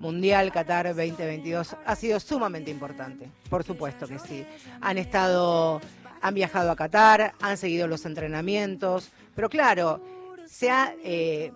Mundial Qatar 2022 ha sido sumamente importante. Por supuesto que sí. Han estado, han viajado a Qatar, han seguido los entrenamientos, pero claro, se ha eh,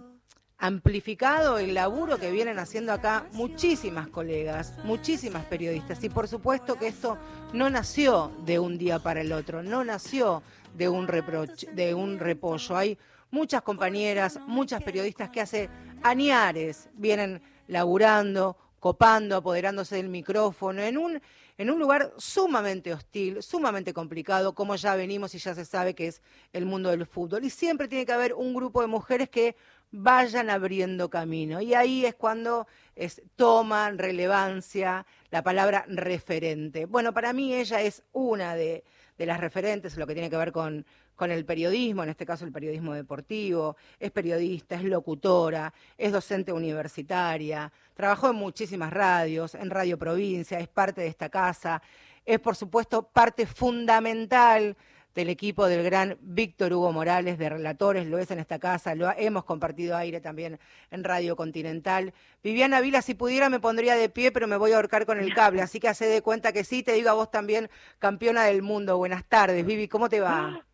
amplificado el laburo que vienen haciendo acá muchísimas colegas, muchísimas periodistas. Y por supuesto que esto no nació de un día para el otro, no nació de un reproche, de un repollo. Hay muchas compañeras, muchas periodistas que hace añares vienen laburando, copando, apoderándose del micrófono, en un, en un lugar sumamente hostil, sumamente complicado, como ya venimos y ya se sabe que es el mundo del fútbol. Y siempre tiene que haber un grupo de mujeres que vayan abriendo camino. Y ahí es cuando es, toman relevancia la palabra referente. Bueno, para mí ella es una de, de las referentes, lo que tiene que ver con, con el periodismo, en este caso el periodismo deportivo, es periodista, es locutora, es docente universitaria, trabajó en muchísimas radios, en Radio Provincia, es parte de esta casa, es por supuesto parte fundamental del equipo del gran Víctor Hugo Morales de Relatores, lo es en esta casa, lo hemos compartido aire también en Radio Continental. Viviana Vila, si pudiera me pondría de pie, pero me voy a ahorcar con el cable, así que hace de cuenta que sí, te digo a vos también, campeona del mundo. Buenas tardes, Vivi, ¿cómo te va?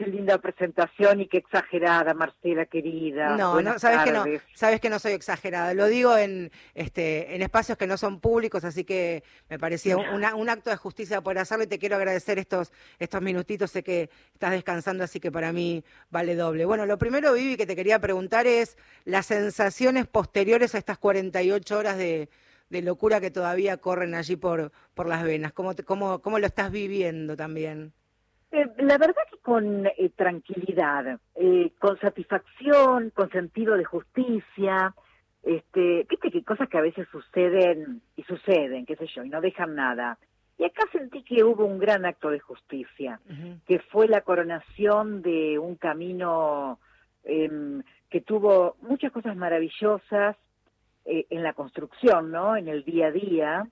Qué linda presentación y qué exagerada, Marcela querida. No, Buenas no, sabes que no, sabes que no soy exagerada. Lo digo en este en espacios que no son públicos, así que me parecía una- un acto de justicia por hacerlo y te quiero agradecer estos estos minutitos. Sé que estás descansando, así que para mí vale doble. Bueno, lo primero, Vivi, que te quería preguntar es las sensaciones posteriores a estas 48 horas de, de locura que todavía corren allí por por las venas. ¿Cómo te- cómo cómo lo estás viviendo también? Eh, la verdad que con eh, tranquilidad, eh, con satisfacción, con sentido de justicia. Este, viste que cosas que a veces suceden y suceden, qué sé yo, y no dejan nada. Y acá sentí que hubo un gran acto de justicia. que fue la coronación de un camino em, que tuvo muchas cosas maravillosas eh, en la construcción, ¿no? En el día a día,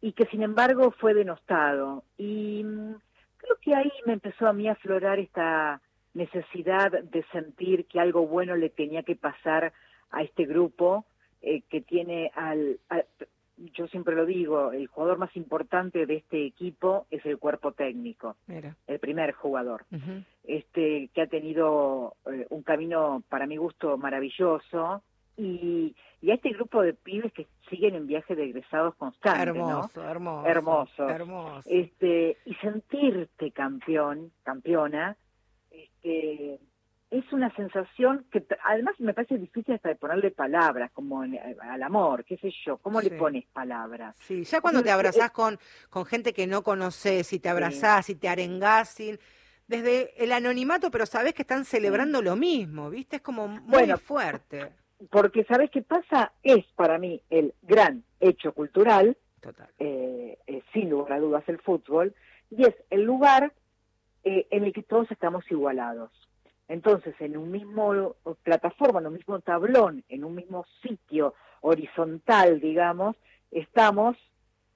y que sin embargo fue denostado. Y mm, creo que ahí me empezó a mí a aflorar esta necesidad de sentir que algo bueno le tenía que pasar a este grupo eh, que tiene al, al- yo siempre lo digo, el jugador más importante de este equipo es el cuerpo técnico Mira. el primer jugador, este que ha tenido eh, un camino para mi gusto maravilloso y, y a este grupo de pibes que siguen en viaje de egresados constantes, hermoso, hermoso, hermoso, hermoso, este y sentirte campeón, campeona, este es una sensación que además me parece difícil hasta de ponerle palabras, como al amor, qué sé yo, ¿cómo le pones palabras? Sí, ya cuando te abrazás con, con gente que no conoces y te abrazás y te arengás sin, desde el anonimato, pero sabes que están celebrando lo mismo, ¿viste? Es como muy fuerte. Porque sabes qué pasa, es para mí el gran hecho cultural, eh, eh, sin lugar a dudas el fútbol, y es el lugar eh, en el que todos estamos igualados. Entonces, en un mismo plataforma, en un mismo tablón, en un mismo sitio horizontal, digamos, estamos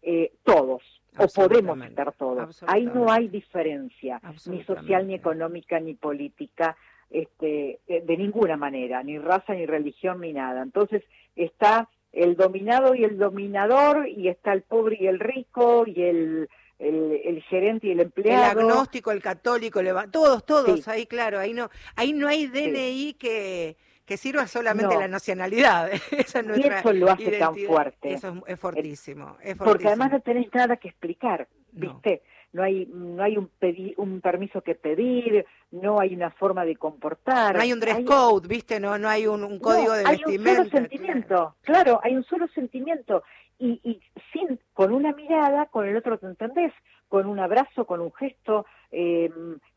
eh, todos, o podemos estar todos. Ahí no hay diferencia, ni social, ni económica, ni política, este, eh, de ninguna manera, ni raza, ni religión, ni nada. Entonces, está el dominado y el dominador, y está el pobre y el rico, y el el, gerente y el empleado. El agnóstico, el católico, todos, todos, ahí claro, ahí no, ahí no hay DNI que, que sirva solamente la nacionalidad. Esa es y eso lo hace tan fuerte. Eso es, fortísimo, Porque además no tenés nada que explicar, ¿viste? No. Hay, no hay un, un permiso que pedir, no hay una forma de comportar. No hay un dress code, ¿viste? No, no hay un, código de vestimenta. Hay un solo sentimiento, claro, hay un solo sentimiento y, y sin, con una mirada, con el otro te entendés, con un abrazo, con un gesto, eh,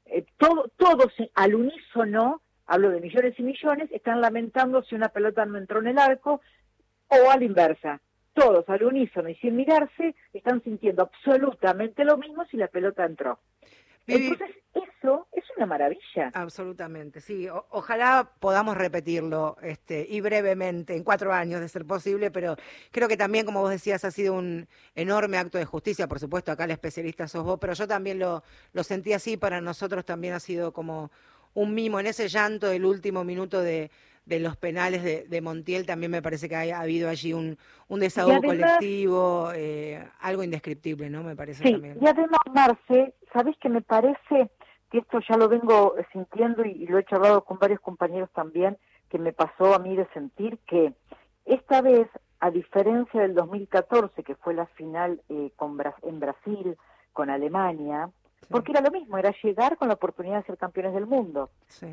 eh, todo, todos al unísono, hablo de millones y millones, están lamentando si una pelota no entró en el arco o a la inversa. Todos al unísono y sin mirarse están sintiendo absolutamente lo mismo si la pelota entró. Entonces, eso es una maravilla. Absolutamente, sí. ojalá podamos repetirlo este, y brevemente, en cuatro años de ser posible, pero creo que también, como vos decías, ha sido un enorme acto de justicia. Por supuesto, acá el especialista sos vos, pero yo también lo, lo sentí así. Para nosotros también ha sido como un mimo en ese llanto del último minuto de, de los penales de, Montiel también me parece que ha, habido allí un, un desahogo colectivo, eh, algo indescriptible, ¿no? Me parece sí, también. Y además, Marce, ¿sabes que me parece que esto ya lo vengo sintiendo y, lo he charlado con varios compañeros también, que me pasó a mí de sentir que esta vez, a diferencia del 2014, que fue la final eh, con en Brasil, con Alemania, porque era lo mismo, era llegar con la oportunidad de ser campeones del mundo. Sí.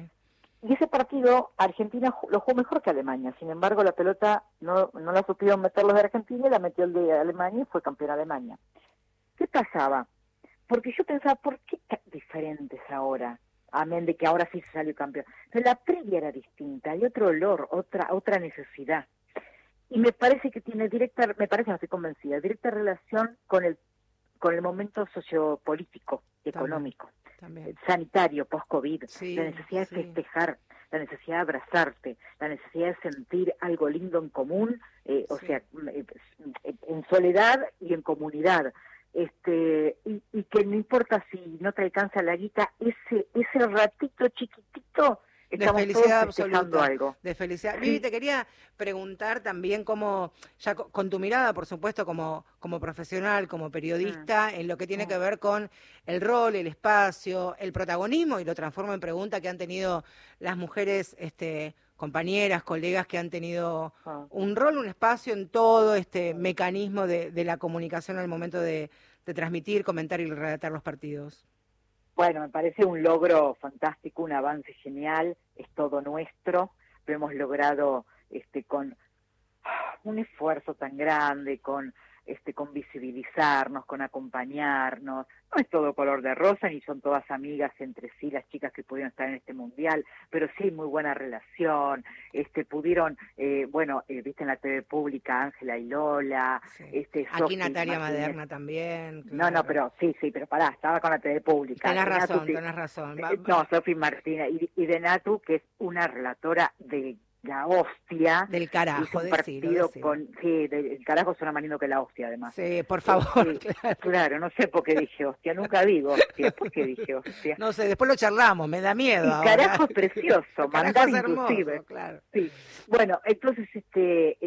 Y ese partido, Argentina lo jugó mejor que Alemania. Sin embargo, la pelota no, no la supieron meter los de Argentina y la metió el de Alemania y fue campeón Alemania. ¿Qué pasaba? Porque yo pensaba, ¿por qué tan diferentes ahora? Amén de que ahora sí se salió campeón. Pero la previa era distinta, hay otro olor, otra, otra necesidad. Y me parece que tiene directa, me parece, no estoy convencida, directa relación con el, con el momento sociopolítico, económico. Eh, sanitario post-COVID, la necesidad de festejar, la necesidad de abrazarte, la necesidad de sentir algo lindo en común, eh, o sea, eh, en soledad y en comunidad. Este, y, y, que no importa si no te alcanza la guita, ese, ese ratito chiquitito de felicidad absoluta. Algo. De felicidad. Vivi, te quería preguntar también cómo, ya con tu mirada, por supuesto, como, como profesional, como periodista, mm. en lo que tiene mm. que ver con el rol, el espacio, el protagonismo, y lo transformo en pregunta que han tenido las mujeres este, compañeras, colegas que han tenido ah. un rol, un espacio en todo este mecanismo de, de la comunicación al momento de, de transmitir, comentar y redactar los partidos. Bueno, me parece un logro fantástico, un avance genial, es todo nuestro, lo hemos logrado este, con un esfuerzo tan grande, con este, con visibilizarnos, con acompañarnos. No es todo color de rosa, ni son todas amigas entre sí las chicas que pudieron estar en este mundial, pero sí muy buena relación. Este, pudieron, eh, bueno, eh, viste en la TV pública Ángela y Lola. Este, Aquí Natalia Maderna también. No, no, pero sí, sí, pero pará, estaba con la TV pública. Tenés razón, tenés razón. Eh, no, Sofi Martina y, y de Natu, que es una relatora de la hostia. Del carajo, un partido con, sí, del carajo es más lindo que la hostia, además. Sí, por favor. claro. no sé por qué dije hostia, nunca digo hostia, ¿por qué dije hostia? No sé, después lo charlamos, me da miedo. El carajo es precioso, mandar inclusive. Claro. Sí. Bueno, entonces, este,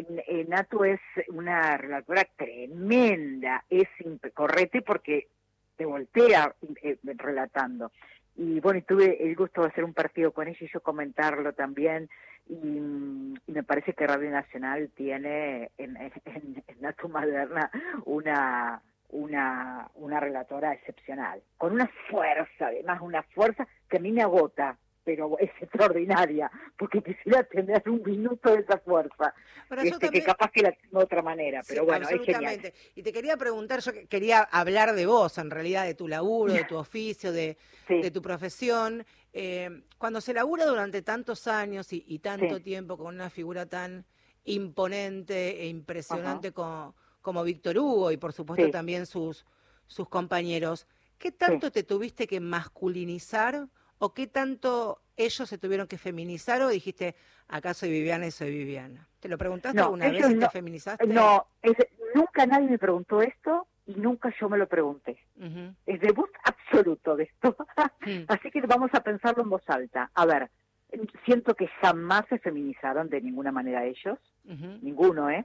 Natu es una relatora tremenda, es correte porque te voltea eh, relatando y bueno, y tuve el gusto de hacer un partido con ella y yo comentarlo también. Y, me parece que Radio Nacional tiene en, en, en tu Maderna una, una, una relatora excepcional, con una fuerza, además una fuerza que a mí me agota, pero es extraordinaria, porque quisiera tener un minuto de esa fuerza, este, que capaz que la tengo de otra manera, pero bueno, es genial. Y te quería preguntar, yo quería hablar de vos, en realidad, de tu laburo, de tu oficio, de, de tu profesión. Eh, cuando se labura durante tantos años y, tanto tiempo con una figura tan imponente e impresionante como, como Víctor Hugo y por supuesto también sus, sus compañeros, ¿qué tanto te tuviste que masculinizar o qué tanto ellos se tuvieron que feminizar o dijiste, acá soy Viviana y soy Viviana? ¿Te lo preguntaste alguna vez y te feminizaste? No, nunca nadie me preguntó esto y nunca yo me lo pregunté. Es debut absoluto de esto. Mm. Así que vamos a pensarlo en voz alta. A ver, siento que jamás se feminizaron de ninguna manera ellos, ninguno, ¿eh?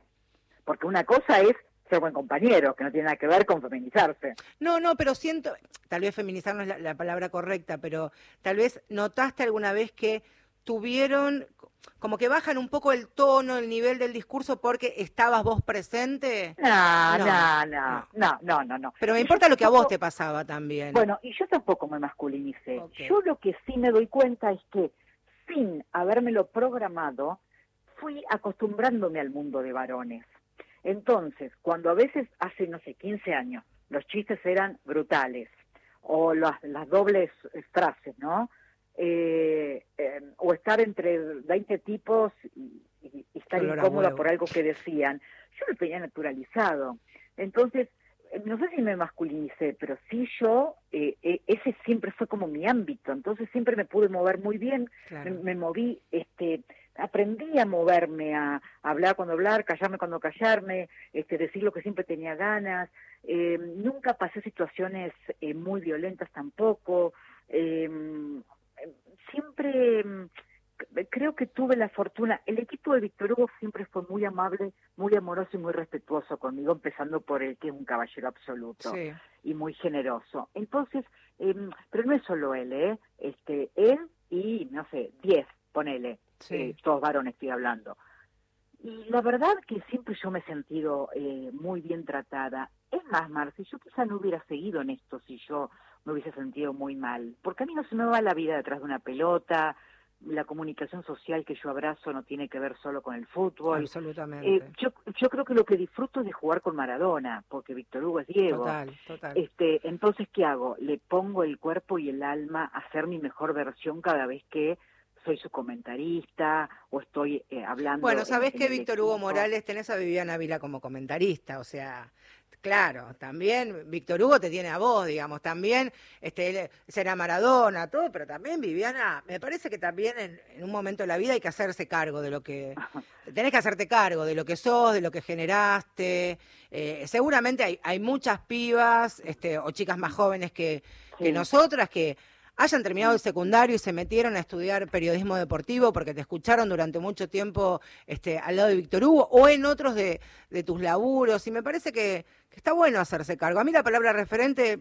Porque una cosa es ser buen compañero, que no tiene nada que ver con feminizarse. No, no, pero siento, tal vez feminizar no es la, palabra correcta, pero tal vez notaste alguna vez que tuvieron, como que bajan un poco el tono, el nivel del discurso porque estabas vos presente. No, no, no, no, no, no. no. Pero me importa lo que a vos te pasaba también. Bueno, y yo tampoco me masculinicé. Yo lo que sí me doy cuenta es que sin habérmelo programado, fui acostumbrándome al mundo de varones. Entonces, cuando a veces hace, no sé, 15 años, los chistes eran brutales, o las, dobles frases, ¿no? Eh, em, o estar entre 20 tipos y, estar incómoda por algo que decían, yo lo tenía naturalizado. Entonces, eh, no sé si me masculinicé, pero sí yo, eh, ese siempre fue como mi ámbito, entonces siempre me pude mover muy bien, me, moví, este, aprendí a moverme, a, hablar cuando hablar, callarme cuando callarme, este, decir lo que siempre tenía ganas. Eh, nunca pasé situaciones eh, muy violentas tampoco. Eh, siempre mm, creo que tuve la fortuna. El equipo de Víctor Hugo siempre fue muy amable, muy amoroso y muy respetuoso conmigo, empezando por el que es un caballero absoluto y muy generoso. Entonces, em, pero no es solo él, ¿eh? Este, él y, no sé, diez, ponele sí. todos varones estoy hablando. Y la verdad que siempre yo me he sentido eh, muy bien tratada. Es más, Marci, yo quizá no hubiera seguido en esto si yo me hubiese sentido muy mal. Porque a mí no se me va la vida detrás de una pelota, la comunicación social que yo abrazo no tiene que ver solo con el fútbol. Absolutamente. Eh, yo, yo creo que lo que disfruto es de jugar con Maradona, porque Víctor Hugo es Diego. Total, total. Este, entonces, ¿qué hago? Le pongo el cuerpo y el alma a ser mi mejor versión cada vez que soy su comentarista o estoy eh, hablando. Bueno, sabés que Víctor Hugo Morales tenés a Viviana Vila como comentarista, o sea, claro, también Víctor Hugo te tiene a vos, digamos, también este será Maradona, todo, pero también Viviana, me parece que también en, un momento de la vida hay que hacerse cargo de lo que tenés que hacerte cargo de lo que sos, de lo que generaste. Eh, seguramente hay, hay muchas pibas, este, o chicas más jóvenes que, que nosotras que hayan terminado el secundario y se metieron a estudiar periodismo deportivo porque te escucharon durante mucho tiempo este, al lado de Víctor Hugo o en otros de, tus laburos. Y me parece que, está bueno hacerse cargo. A mí la palabra referente,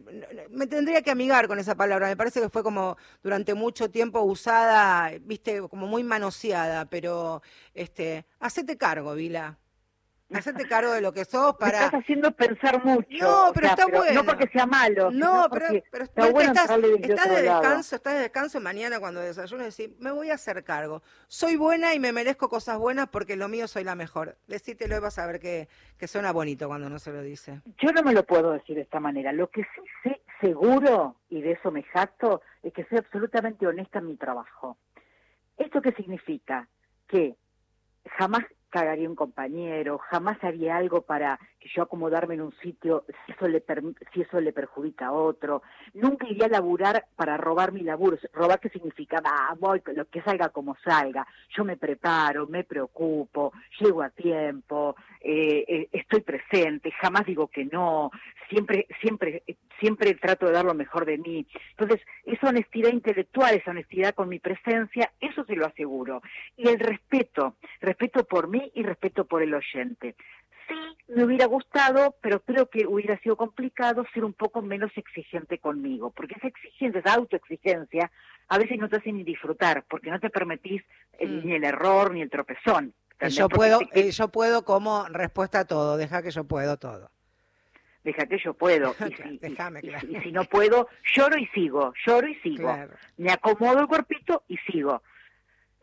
me tendría que amigar con esa palabra. Me parece que fue como durante mucho tiempo usada, viste, como muy manoseada. Pero, este, hacete cargo, Vila. Hacete cargo de lo que sos para. Me estás haciendo pensar mucho. No, pero está bueno. No porque sea malo. No, pero, pero, está bueno estás, de descanso, estás de descanso mañana cuando desayunes decir, me voy a hacer cargo. Soy buena y me merezco cosas buenas porque lo mío soy la mejor. Decítelo y vas a ver que, que suena bonito cuando uno se lo dice. Yo no me lo puedo decir de esta manera. Lo que sí sé seguro, y de eso me jacto, es que soy absolutamente honesta en mi trabajo. ¿Esto qué significa? Que jamás cagaría un compañero, jamás haría algo para yo acomodarme en un sitio si eso le, si eso le perjudica a otro. Nunca iría a laburar para robar mi laburo. Robar qué significa, ah, voy, lo que salga como salga. Yo me preparo, me preocupo, llego a tiempo, eh, eh, estoy presente, jamás digo que no, siempre, siempre, siempre trato de dar lo mejor de mí. Entonces, esa honestidad intelectual, esa honestidad con mi presencia, eso se lo aseguro. Y el respeto, respeto por mí y respeto por el oyente. Sí me hubiera gustado, pero creo que hubiera sido complicado ser un poco menos exigente conmigo, porque esa exigencia, esa autoexigencia, a veces no te hace ni disfrutar, porque no te permitís Mm. ni el error ni el tropezón. Yo Porque puedo, te- yo puedo como respuesta a todo, deja que yo puedo todo. deja que yo puedo. Y si, Déjame, y- claro. y si no puedo, lloro y sigo, lloro y sigo. Claro. Me acomodo el cuerpito y sigo.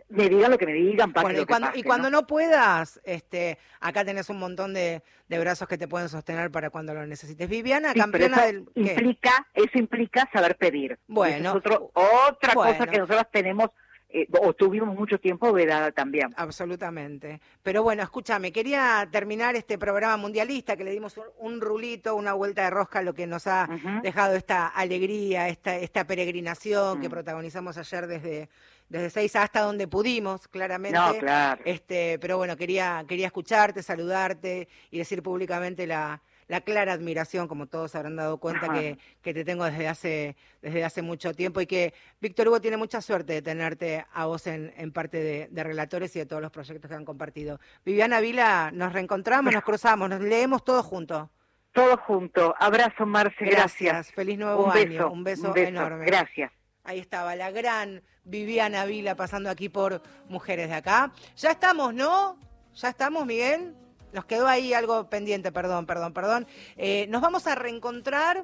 Me digan lo que me digan, pase Bueno, y cuando, pase, y cuando ¿no? puedas, este, acá tenés un montón de, de brazos que te pueden sostener para cuando lo necesites. Viviana, Sí, campeona eso del... ¿qué? implica, eso implica saber pedir. Bueno, otro- otra bueno. cosa que nosotros tenemos eh, o tuvimos mucho tiempo vedada también. Absolutamente. Pero bueno, escúchame, quería terminar este programa mundialista que le dimos un, un rulito, una vuelta de rosca, a lo que nos ha dejado esta alegría, esta, esta peregrinación que Mm. protagonizamos ayer desde, desde seis hasta donde pudimos, claramente. No, claro. Este, pero bueno, quería, quería escucharte, saludarte y decir públicamente la, la clara admiración, como todos habrán dado cuenta, que, que te tengo desde hace, desde hace mucho tiempo y que Víctor Hugo tiene mucha suerte de tenerte a vos en, en parte de, de relatores y de todos los proyectos que han compartido. Viviana Vila, nos reencontramos, nos cruzamos, nos leemos todos juntos. Todo junto. Abrazo, Marce. Gracias. Feliz nuevo un año. beso, un beso un beso. enorme. Gracias. Ahí estaba la gran Viviana Vila pasando aquí por Mujeres de Acá. Ya estamos, ¿no? Ya estamos, Miguel. Nos quedó ahí algo pendiente, perdón, perdón, perdón. Eh, nos vamos a reencontrar.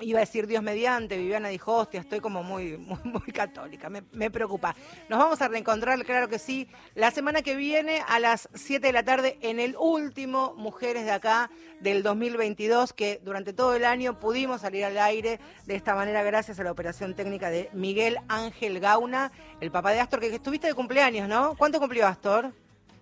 Iba a decir Dios mediante, Viviana dijo, hostia, estoy como muy, muy, muy católica, me, me preocupa. Nos vamos a reencontrar, claro que sí, la semana que viene a las 7 de la tarde en el último Mujeres de Acá del 2022, que durante todo el año pudimos salir al aire de esta manera gracias a la operación técnica de Miguel Ángel Gauna, el papá de Astor, que, estuviste de cumpleaños, ¿no? ¿Cuánto cumplió Astor?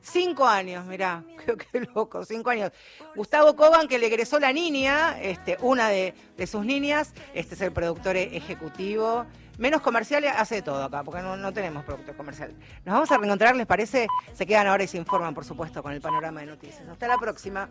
Cinco años, mirá, qué, qué loco, cinco años. Gustavo Coban, que le egresó la niña, este, una de, de sus niñas, este es el productor ejecutivo. Menos comerciales, hace de todo acá, porque no, no tenemos productor comercial. Nos vamos a reencontrar, ¿les parece? Se quedan ahora y se informan, por supuesto, con el panorama de noticias. Hasta la próxima.